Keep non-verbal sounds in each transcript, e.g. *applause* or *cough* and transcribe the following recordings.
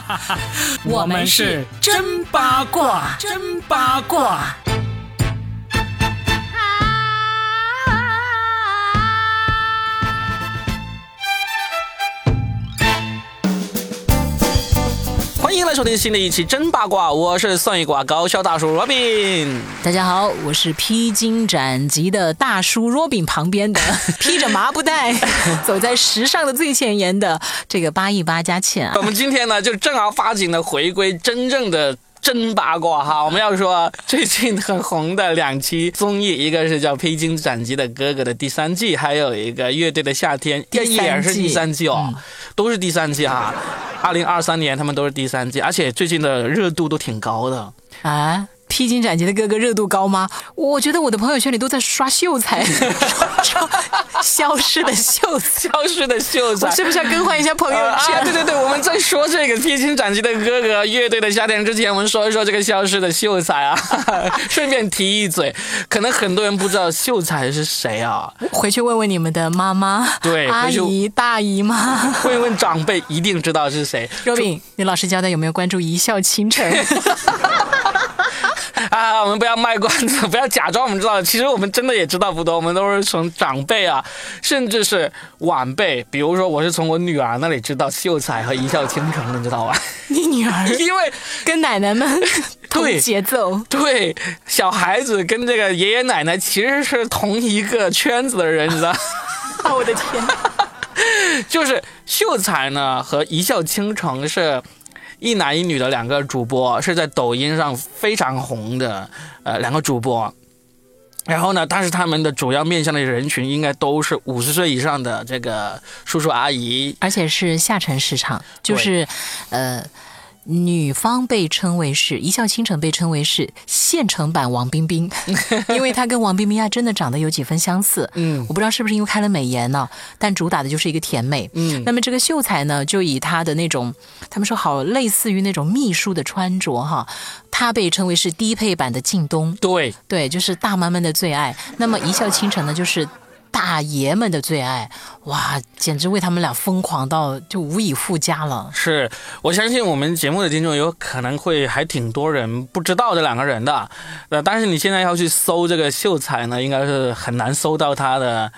*laughs* 我们是真八卦，真八卦。迎收听新的一期真八卦，我是算一卦高校大叔 Robin。大家好，我是披荆斩棘的大叔 Robin 旁边的 *laughs* 披着麻布袋 *laughs* 走在时尚的最前沿的这个八一八佳倩啊。我们今天呢，就正儿八经的回归真正的。真八卦哈！我们要说最近很红的两期综艺，一个是叫《披荆斩棘的哥哥》的第三季，还有一个《乐队的夏天》也是第三季哦，都是第三季哈。二零二三年他们都是第三季，而且最近的热度都挺高的啊。披荆斩棘的哥哥热度高吗？我觉得我的朋友圈里都在刷秀才，*laughs* 消失的秀，消失的秀才，是不是要更换一下朋友圈？对对对，我们在说这个披荆斩棘的哥哥乐队的夏天之前，我们说一说这个消失的秀才啊。*laughs* 顺便提一嘴，可能很多人不知道秀才是谁啊？回去问问你们的妈妈，对，阿姨、大姨妈，问问长辈，一定知道是谁。若冰，你老实交代，有没有关注一笑倾城？*laughs* 啊，我们不要卖关子，*laughs* 不要假装我们知道。其实我们真的也知道不多，我们都是从长辈啊，甚至是晚辈，比如说我是从我女儿那里知道秀才和一笑倾城的，你知道吧？你女儿 *laughs* 因为跟奶奶们同节奏，对，小孩子跟这个爷爷奶奶其实是同一个圈子的人，你知道？啊，*laughs* 我的天！就是秀才呢和一笑倾城是。一男一女的两个主播是在抖音上非常红的，呃，两个主播。然后呢，但是他们的主要面向的人群应该都是五十岁以上的这个叔叔阿姨，而且是下沉市场，就是，呃。女方被称为是一笑倾城，被称为是现成版王冰冰，*laughs* 因为她跟王冰冰啊真的长得有几分相似。嗯，我不知道是不是因为开了美颜呢，但主打的就是一个甜美。嗯，那么这个秀才呢，就以她的那种，他们说好类似于那种秘书的穿着哈，她被称为是低配版的靳东。对对，就是大妈们的最爱。那么一笑倾城呢，就是。大爷们的最爱，哇，简直为他们俩疯狂到就无以复加了。是我相信我们节目的听众有可能会还挺多人不知道这两个人的，呃，但是你现在要去搜这个秀才呢，应该是很难搜到他的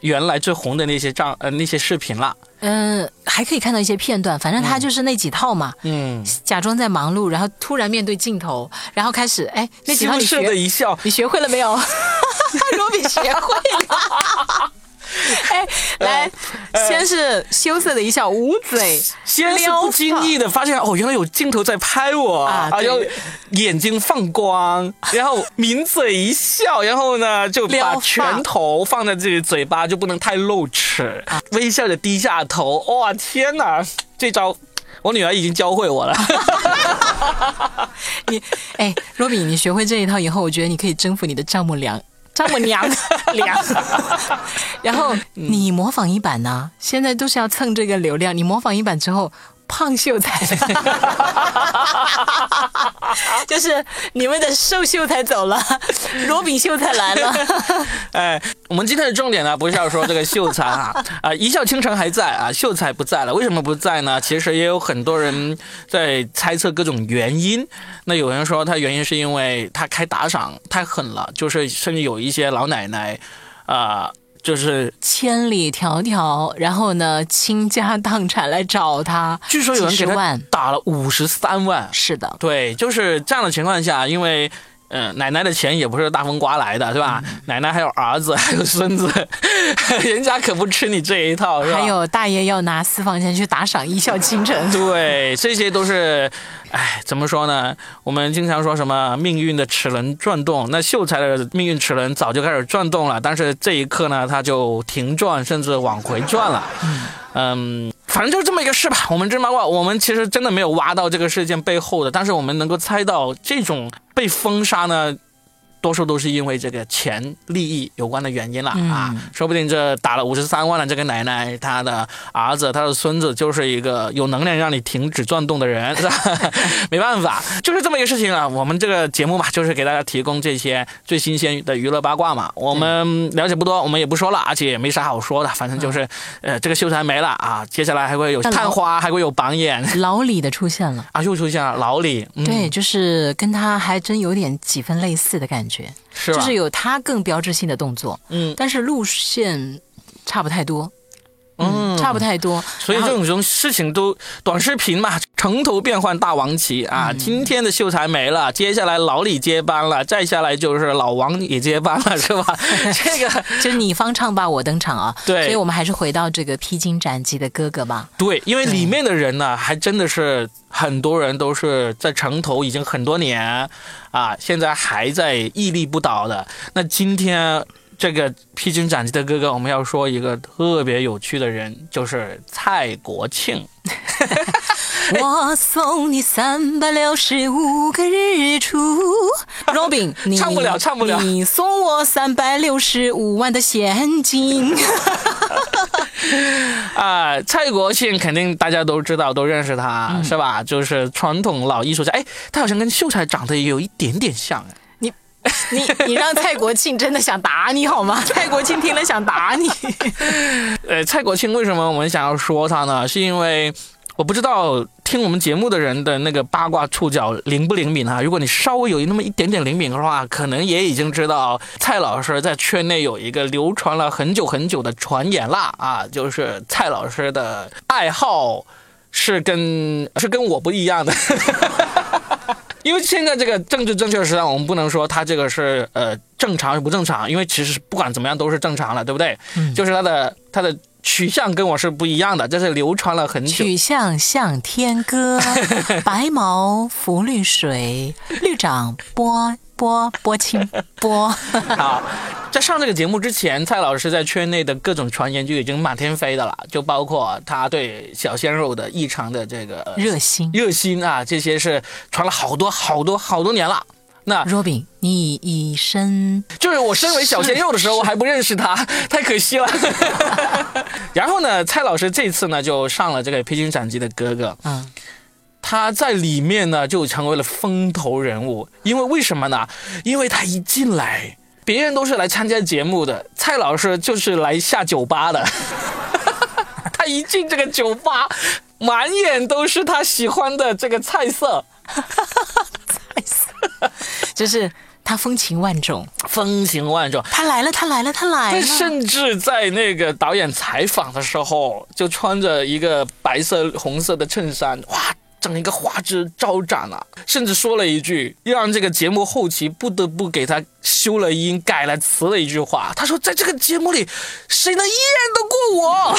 原来最红的那些账呃那些视频了。嗯，还可以看到一些片段，反正他就是那几套嘛。嗯，假装在忙碌，然后突然面对镜头，然后开始哎，那几套你学的一笑，你学会了没有？*laughs* 罗比学会了。哎，来，先是羞涩的一笑，捂嘴，先是不经意的发现哦，原来有镜头在拍我啊，然后眼睛放光，然后抿嘴一笑，然后呢就把拳头放在自己嘴巴，就不能太露齿，微笑着低下头。哇，天哪，这招我女儿已经教会我了。*laughs* 你，哎，罗比，你学会这一套以后，我觉得你可以征服你的丈母娘。丈母娘 *laughs* 娘，然后你模仿一版呢？现在都是要蹭这个流量。你模仿一版之后。胖秀才，*laughs* 就是你们的瘦秀才走了，*laughs* 罗比秀才来了。哎，我们今天的重点呢，不是要说这个秀才啊，啊，一笑倾城还在啊，秀才不在了。为什么不在呢？其实也有很多人在猜测各种原因。那有人说他原因是因为他开打赏太狠了，就是甚至有一些老奶奶啊。就是千里迢迢，然后呢，倾家荡产来找他。据说有人给他打了五十三万。是的，对，就是这样的情况下，因为。嗯，奶奶的钱也不是大风刮来的，是吧？奶奶还有儿子，还有孙子，*laughs* 人家可不吃你这一套，是吧？还有大爷要拿私房钱去打赏一笑倾城，对，这些都是，哎，怎么说呢？我们经常说什么命运的齿轮转动，那秀才的命运齿轮早就开始转动了，但是这一刻呢，他就停转，甚至往回转了。嗯。反正就是这么一个事吧。我们这八卦，我们其实真的没有挖到这个事件背后的，但是我们能够猜到，这种被封杀呢，多数都是因为这个钱利益有关的原因了嗯啊，说不定这打了五十三万的这个奶奶，她的儿子、她的孙子就是一个有能量让你停止转动的人，*laughs* 是吧？*laughs* 没办法，就是这么一个事情啊。我们这个节目嘛，就是给大家提供这些最新鲜的娱乐八卦嘛。我们了解不多，我们也不说了，而且也没啥好说的，反正就是，呃，这个秀才没了啊，接下来还会有探花，还会有榜眼老李的出现了。啊，又出现了老李，嗯、对，，就是跟他还真有点几分类似的感觉，是？就是有他更标志性的动作，嗯。但是路线差不太多，嗯差不太多。所以这种种事情都短视频嘛，城头变换大王旗啊！嗯今天的秀才没了，接下来老李接班了，再下来就是老王也接班了，*laughs* 是吧？这个 *laughs* 就是你方唱罢我登场啊，对所以我们还是回到这个披荆斩棘的哥哥吧。对，因为里面的人呢，还真的是很多人都是在城头已经很多年啊，现在还在屹立不倒的。那今天。这个披荆斩棘的哥哥，我们要说一个特别有趣的人，就是蔡国庆。*laughs* 我送你三百六十五个日出，Robin，你唱不了唱不了你送我三百六十五万的现金。*laughs* 啊，蔡国庆肯定大家都知道，都认识他，嗯是吧？就是传统老艺术家。哎，他好像跟秀才长得也有一点点像。哎 *laughs* 你你让蔡国庆真的想打你好吗？蔡国庆听了想打你。*laughs* 呃，蔡国庆为什么我们想要说他呢？是因为我不知道听我们节目的人的那个八卦触角灵不灵敏啊？如果你稍微有那么一点点灵敏的话，可能也已经知道蔡老师在圈内有一个流传了很久很久的传言啦啊，就是蔡老师的爱好是跟是跟我不一样的。*laughs* 因为现在这个政治正确时代，我们不能说他这个是呃正常是不正常，因为其实不管怎么样都是正常了，对不对？嗯就是他的他的取向跟我是不一样的，这是流传了很久。取向向天歌，*laughs* 白毛浮绿水，绿掌拨拨拨清波。*laughs* 好，在上这个节目之前，蔡老师在圈内的各种传言就已经满天飞的了，就包括他对小鲜肉的异常的这个热心热心啊，这些是传了好多好多好多年了。那，Robin，你以身就是我身为小鲜肉的时候，我还不认识他，*laughs* 太可惜了。*laughs* 然后呢，蔡老师这次呢就上了这个《披荆斩棘的哥哥》，嗯，他在里面呢就成为了风头人物，因为为什么呢？因为他一进来，别人都是来参加节目的，蔡老师就是来下酒吧的。*laughs* 他一进这个酒吧，满眼都是他喜欢的这个菜色，*laughs* 菜色就是他风情万种。风情万种。他来了，他来了，他来他了。甚至在那个导演采访的时候，就穿着一个白色红色的衬衫，哇，整一个花枝招展啊！甚至说了一句让这个节目后期不得不给他修了音、改了词的一句话。他说：“在这个节目里，谁能演得过我？”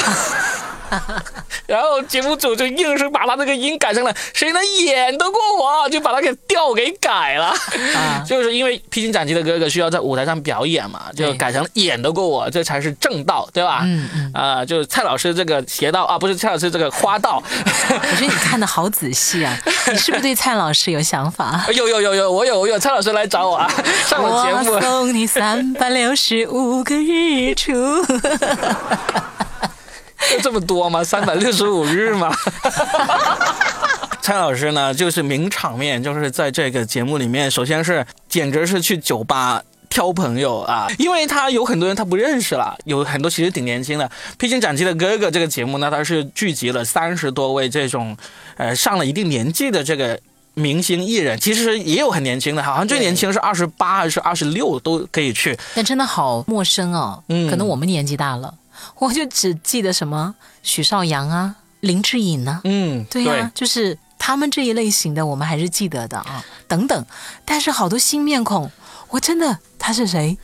*laughs* 然后节目组就硬是把他那个音改成了“谁能演得过我”，就把他给调给改了。啊，就是因为披荆斩棘的哥哥需要在舞台上表演嘛，就改成演得过我，这才是正道，对吧？嗯嗯，啊、就是蔡老师这个邪道啊，不是蔡老师这个花道，我觉得你 *laughs* 看的好仔细啊，你是不是对蔡老师有想法？*laughs* 有有有有，我有我有，蔡老师来找我啊，上我节目我。送你三百六十五个日出。就 *laughs* 这么多吗？三百六十五日吗？蔡老师呢，就是名场面，就是在这个节目里面，首先是简直是去酒吧。挑朋友啊，因为他有很多人他不认识了，有很多其实挺年轻的。《披荆斩棘的哥哥》这个节目呢，它是聚集了三十多位这种，呃，上了一定年纪的这个明星艺人，其实也有很年轻的，好像最年轻是二十八还是二十六都可以去。但真的好陌生哦，嗯可能我们年纪大了，我就只记得什么许绍洋啊、林志颖啊，嗯，对呀、就是他们这一类型的，我们还是记得的啊，等等。但是好多新面孔，我真的他是谁？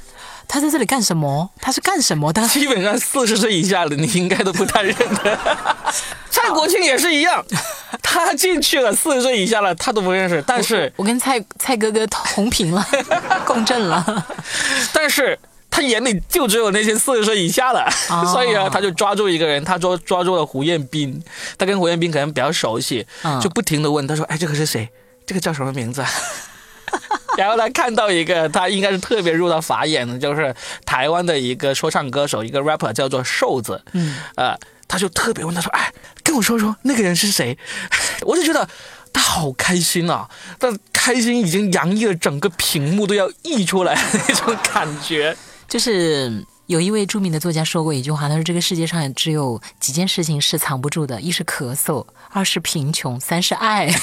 他在这里干什么？他是干什么的？基本上四十岁以下的你应该都不太认得。*laughs* 蔡国庆也是一样，他进去了，四十岁以下了他都不认识，但是我跟蔡蔡哥哥同频了，*laughs* 共振了。但是。他眼里就只有那些四十岁以下的，哦所以啊，他就抓住一个人，他抓抓住了胡彦斌，他跟胡彦斌可能比较熟悉，嗯就不停的问他说：“哎，这个是谁？这个叫什么名字啊？” *laughs* 然后他看到一个，他应该是特别入到法眼的，就是台湾的一个说唱歌手，一个 rapper 叫做瘦子，嗯，呃，他就特别问他说：“哎，跟我说说那个人是谁？” *laughs* 我就觉得他好开心啊，但开心已经洋溢了整个屏幕都要溢出来那种感觉，就是。有一位著名的作家说过一句话，他说：“这个世界上只有几件事情是藏不住的，一是咳嗽，二是贫穷，三是爱。*laughs* ”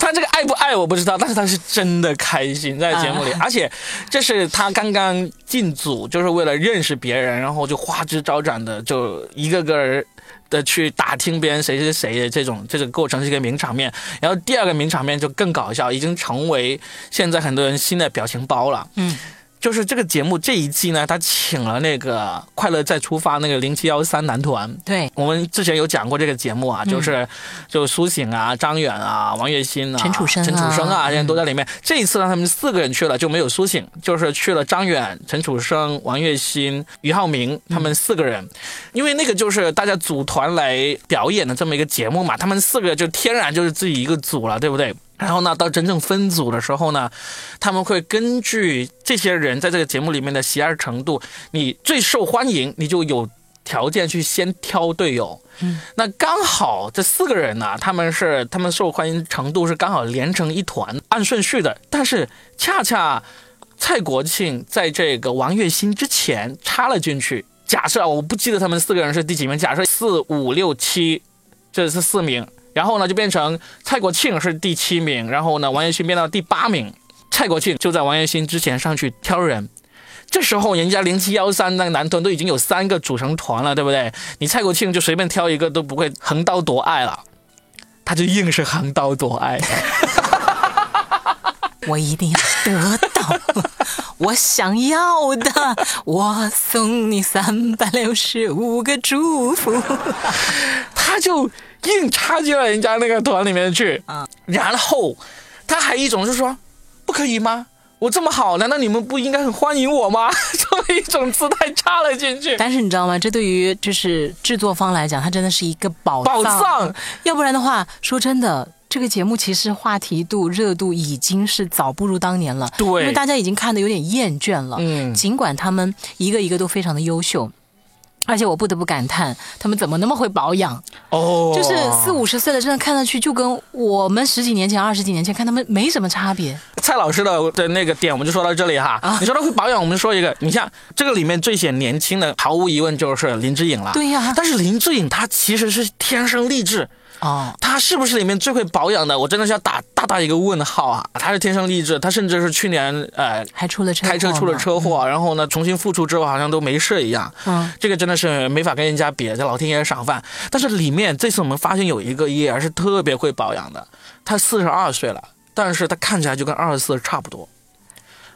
他这个爱不爱我不知道，但是他是真的开心在节目里，而且这是他刚刚进组，就是为了认识别人，然后就花枝招展的，就一个个人的去打听别人谁是谁的这种这个过程是一个名场面。然后第二个名场面就更搞笑，已经成为现在很多人新的表情包了。嗯。就是这个节目这一季呢，他请了那个《快乐再出发》那个零七幺三男团。对，我们之前有讲过这个节目啊，就是就苏醒啊、张远啊、王栎鑫啊、陈楚生、陈楚生啊，现在都在里面。这一次呢，他们四个人去了，就没有苏醒，就是去了张远、陈楚生、王栎鑫、俞灏明他们四个人，因为那个就是大家组团来表演的这么一个节目嘛，他们四个就天然就是自己一个组了，对不对？然后呢，到真正分组的时候呢，他们会根据这些人在这个节目里面的喜爱程度，你最受欢迎，你就有条件去先挑队友。嗯，那刚好这四个人呢，他们是他们受欢迎程度是刚好连成一团，按顺序的。但是恰恰蔡国庆在这个王栎鑫之前插了进去。假设我不记得他们四个人是第几名，假设四五六七，这是四名。然后呢，就变成蔡国庆是第七名，然后呢，王栎鑫变到第八名，蔡国庆就在王栎鑫之前上去挑人。这时候人家零七幺三那个男团都已经有三个组成团了，对不对？你蔡国庆就随便挑一个都不会横刀夺爱了，他就硬是横刀夺爱。*laughs* 我一定要得到我想要的，我送你三百六十五个祝福。*laughs* 他就。硬插进了人家那个团里面去啊，然后他还一种就说，不可以吗？我这么好，难道你们不应该很欢迎我吗？*laughs* 这么一种姿态插了进去。但是你知道吗？这对于就是制作方来讲，它真的是一个宝宝藏。要不然的话，说真的，这个节目其实话题度、热度已经是早不如当年了。对，因为大家已经看的有点厌倦了。嗯，尽管他们一个一个都非常的优秀。而且我不得不感叹，他们怎么那么会保养？哦，就是四五十岁的，真的看上去就跟我们十几年前、二十几年前看他们没什么差别。蔡老师的的那个点，我们就说到这里哈。啊你说他会保养，我们说一个，你像这个里面最显年轻的，毫无疑问就是林志颖了。对呀，但是林志颖他其实是天生丽质。哦，他是不是里面最会保养的？我真的是要打大大一个问号啊！他是天生丽质，他甚至是去年呃还出了开车出了车祸，然后呢重新复出之后好像都没事一样。嗯，这个真的是没法跟人家比，这老天爷赏饭。但是里面这次我们发现有一个也是特别会保养的，他四十二岁了，但是他看起来就跟二十四差不多。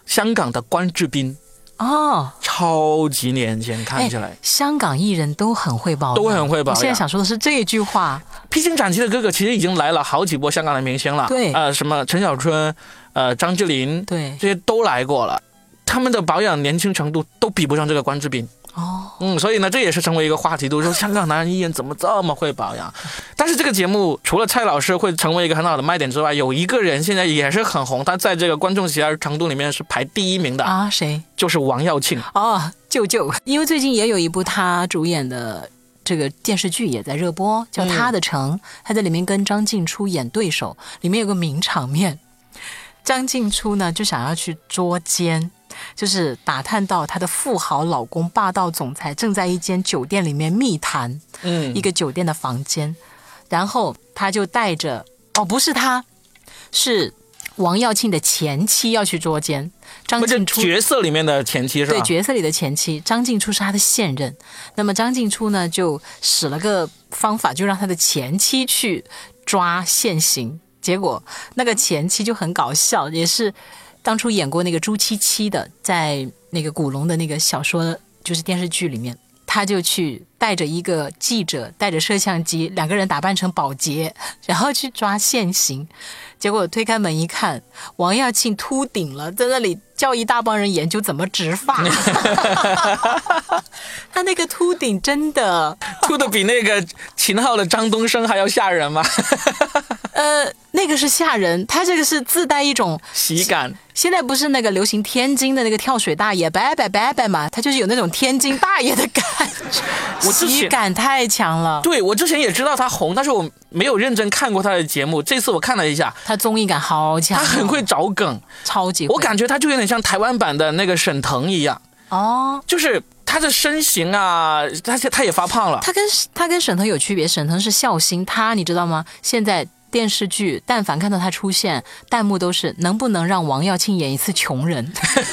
香港的关智斌。哦，超级年轻，看起来。香港艺人都很会保养，都很会保养。现在想说的是这一句话。披荆斩棘的哥哥其实已经来了好几波香港的明星了，对，呃，什么陈小春，呃，张智霖，对，这些都来过了，他们的保养年轻程度都比不上这个关之斌。哦，嗯，所以呢，这也是成为一个话题，都说香港男人艺人怎么这么会保养？但是这个节目除了蔡老师会成为一个很好的卖点之外，有一个人现在也是很红，他在这个观众喜爱程度里面是排第一名的啊，谁？就是王耀庆哦，舅舅，因为最近也有一部他主演的这个电视剧也在热播，叫《他的城》，他在里面跟张静初演对手，里面有个名场面，张静初呢就想要去捉奸。就是打探到她的富豪老公霸道总裁正在一间酒店里面密谈，嗯，一个酒店的房间，然后他就带着，哦，不是他，是王耀庆的前妻要去捉奸，张静初角色里面的前妻是吧？对，角色里的前妻张静初是他的现任，那么张静初呢就使了个方法，就让他的前妻去抓现行，结果那个前妻就很搞笑，也是。当初演过那个朱七七的，在那个古龙的那个小说，就是电视剧里面，他就去带着一个记者，带着摄像机，两个人打扮成保洁，然后去抓现行。结果推开门一看，王耀庆秃顶了，在那里叫一大帮人研究怎么植发。*laughs* 他那个秃顶真的秃的比那个秦昊的张东升还要吓人吗？呃，那个是吓人，他这个是自带一种喜感。现在不是那个流行天津的那个跳水大爷，拜拜拜拜嘛，他就是有那种天津大爷的感觉，喜感太强了。对我之前也知道他红，但是我没有认真看过他的节目。这次我看了一下，他综艺感好强，他很会找梗，超级。我感觉他就有点像台湾版的那个沈腾一样，哦，就是他的身形啊，他他也发胖了。他跟他跟沈腾有区别，沈腾是笑星，他你知道吗？现在电视剧但凡看到他出现，弹幕都是能不能让王耀庆演一次穷人，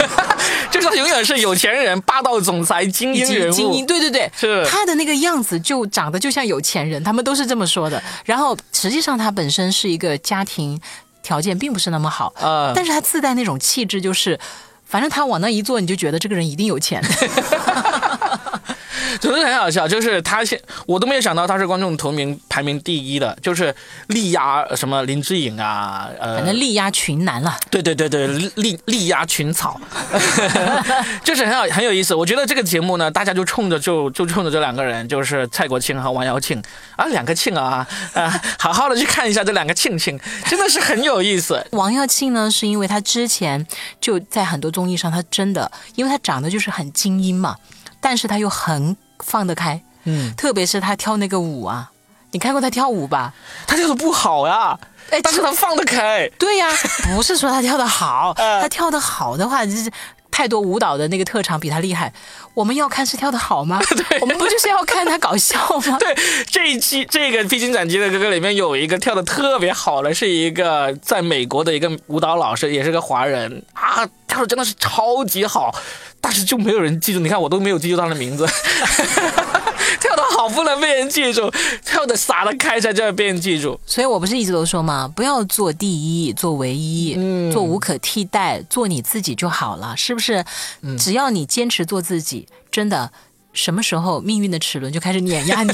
*laughs* 就是他永远是有钱人、霸道总裁、精英人物。精英，对对对，是他的那个样子就长得就像有钱人，他们都是这么说的。然后实际上他本身是一个家庭条件并不是那么好，呃，但是他自带那种气质，就是反正他往那一坐，你就觉得这个人一定有钱。*laughs* *laughs* 总之很好笑，就是他现我都没有想到他是观众头名排名第一的，就是力压什么林志颖啊，呃，反正力压群男了。对对对对，力力力压群草，*laughs* *laughs* 就是很好很有意思。我觉得这个节目呢，大家就冲着就就冲着这两个人，就是蔡国庆和王耀庆啊，两个庆啊，啊，好好的去看一下这两个庆庆，真的是很有意思。王耀庆呢，是因为他之前就在很多综艺上，他真的，因为他长得就是很精英嘛，但是他又很放得开，嗯，特别是他跳那个舞啊，你看过他跳舞吧？他跳的不好呀，哎但是他放得开。对呀，不是说他跳得好，呃 *laughs* 他跳得好的话，就是太多舞蹈的那个特长比他厉害。我们要看是跳得好吗？*laughs* 对我们不就是要看他搞笑吗？*laughs* 对，这一期这个《披荆斩棘的哥哥》里面有一个跳的特别好的，是一个在美国的一个舞蹈老师，也是个华人啊，跳的真的是超级好，但是就没有人记住。你看我都没有记住他的名字，*laughs* 跳的好不能被人记住，跳的洒的开才叫被人记住。所以我不是一直都说嘛，不要做第一，做唯一，嗯做无可替代，做你自己就好了，是不是？嗯只要你坚持做自己，真的，什么时候命运的齿轮就开始碾压你，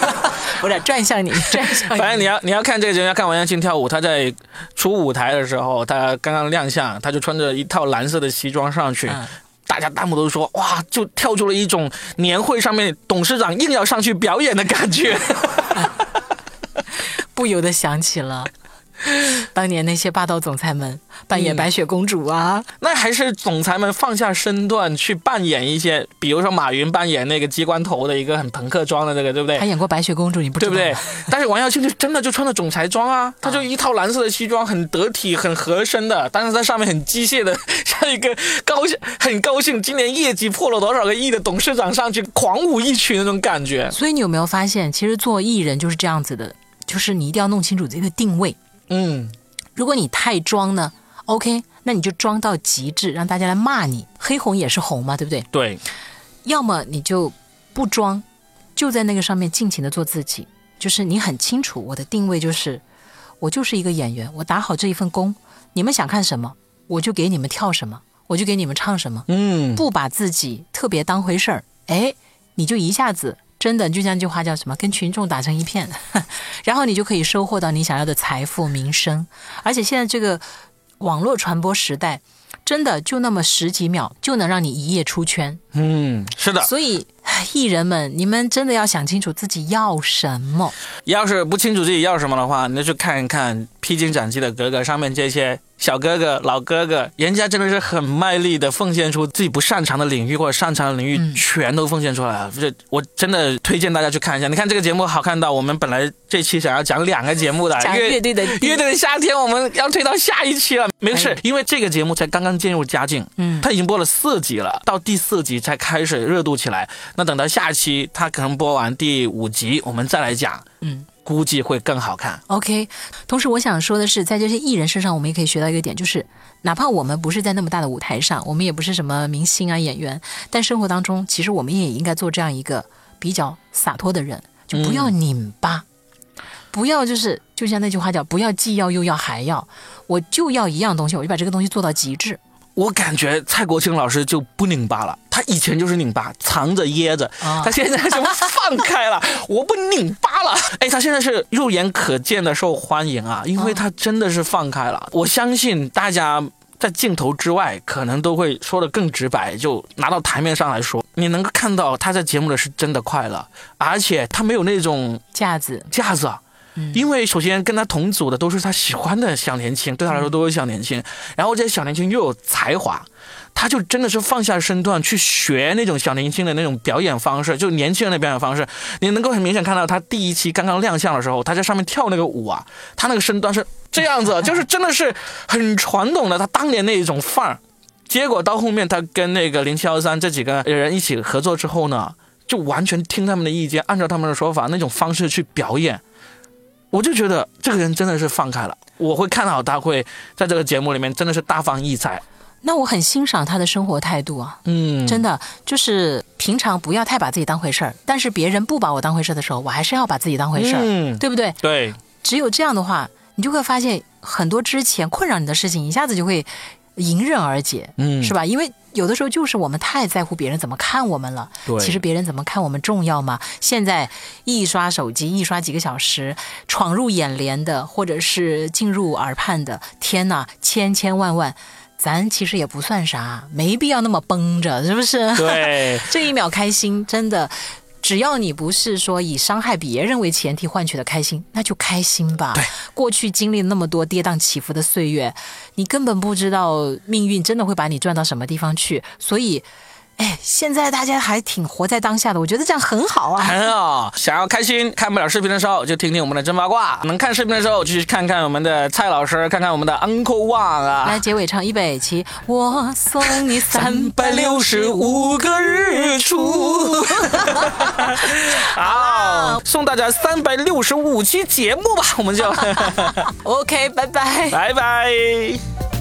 *laughs* 不是转向你，转向你。反正你要你要看这个节目，要看王阳庆跳舞。他在出舞台的时候，他刚刚亮相，他就穿着一套蓝色的西装上去。嗯大家弹幕都说哇，就跳出了一种年会上面董事长硬要上去表演的感觉。*laughs* 不由得想起了 *laughs* 当年那些霸道总裁们扮演嗯白雪公主啊，那还是总裁们放下身段去扮演一些，比如说马云扮演那个机关头的一个很朋克装的那个，对不对他？演过白雪公主，你不知道对不对？？*laughs* 但是王耀庆就真的就穿着总裁装啊，他就一套蓝色的西装，很得体、很合身的，但是在上面很机械的，*laughs* 像一个高兴、很高兴今年业绩破了多少个亿的董事长上去狂舞一曲那种感觉。所以你有没有发现，其实做艺人就是这样子的，就是你一定要弄清楚自己的定位。嗯，如果你太装呢，OK，那你就装到极致，让大家来骂你。黑红也是红嘛，对不对？对，要么你就不装，就在那个上面尽情的做自己。就是你很清楚我的定位，就是我就是一个演员，我打好这一份工，你们想看什么，我就给你们跳什么，我就给你们唱什么，嗯，不把自己特别当回事儿，哎，你就一下子真的就像那句话叫什么，跟群众打成一片，*laughs* 然后你就可以收获到你想要的财富、名声。而且现在这个网络传播时代，真的就那么十几秒就能让你一夜出圈。嗯，是的。所以，艺人们，你们真的要想清楚自己要什么。要是不清楚自己要什么的话，那就看一看《披荆斩棘的格格》上面这些小哥哥、老哥哥，人家真的是很卖力的奉献出自己不擅长的领域或者擅长的领域，嗯全都奉献出来了。这我真的推荐大家去看一下。你看这个节目好看到，我们本来这期想要讲两个节目的，讲乐乐队的乐队的夏天，我们要推到下一期了。没事哎，因为这个节目才刚刚进入佳境，嗯他已经播了四集了，到第四集才开始热度起来。那等到下期他可能播完第五集，我们再来讲，嗯。估计会更好看。OK，同时我想说的是，在这些艺人身上，我们也可以学到一个点，就是哪怕我们不是在那么大的舞台上，我们也不是什么明星啊、演员，但生活当中，其实我们也应该做这样一个比较洒脱的人，就不要拧巴，不要就是就像那句话叫“不要既要又要还要”，我就要一样东西，我就把这个东西做到极致。我感觉蔡国庆老师就不拧巴了，他以前就是拧巴，藏着掖着，啊他现在就放开了，*laughs* 我不拧巴了。哎，他现在是肉眼可见的受欢迎啊，因为他真的是放开了。我相信大家。在镜头之外，可能都会说的更直白，就拿到台面上来说，你能够看到他在节目里是真的快乐，而且他没有那种架子，架子啊，因为首先跟他同组的都是他喜欢的小年轻，对他来说都是小年轻，然后这些小年轻又有才华。他就真的是放下身段去学那种小年轻的那种表演方式，就年轻人的表演方式。你能够很明显看到他第一期刚刚亮相的时候，他在上面跳那个舞啊，他那个身段是这样子，*laughs* 就是真的是很传统的他当年那一种范儿。结果到后面他跟那个零七幺三这几个人一起合作之后呢，就完全听他们的意见，按照他们的说法那种方式去表演。我就觉得这个人真的是放开了，我会看好他会在这个节目里面真的是大放异彩。那我很欣赏他的生活态度啊，嗯，真的就是平常不要太把自己当回事儿，但是别人不把我当回事儿的时候，我还是要把自己当回事儿，嗯。对不对？对，只有这样的话，你就会发现很多之前困扰你的事情，一下子就会迎刃而解，嗯是吧？因为有的时候就是我们太在乎别人怎么看我们了。对其实别人怎么看我们重要吗？现在一刷手机，一刷几个小时，闯入眼帘的，或者是进入耳畔的，天呐，千千万万，咱其实也不算啥，没必要那么绷着，是不是？对，*laughs* 这一秒开心，真的，只要你不是说以伤害别人为前提换取的开心，那就开心吧。对，过去经历了那么多跌宕起伏的岁月，你根本不知道命运真的会把你转到什么地方去，所以。哎，现在大家还挺活在当下的，我觉得这样很好啊。很好。想要开心，看不了视频的时候就听听我们的真八卦；能看视频的时候就去看看我们的蔡老师，看看我们的 Uncle Wang 啊。来，结尾唱预备起，我送你三百六十五。5个日出。*laughs* 好，送大家三百六十五期节目吧，我们就 *laughs* OK，拜拜。拜拜。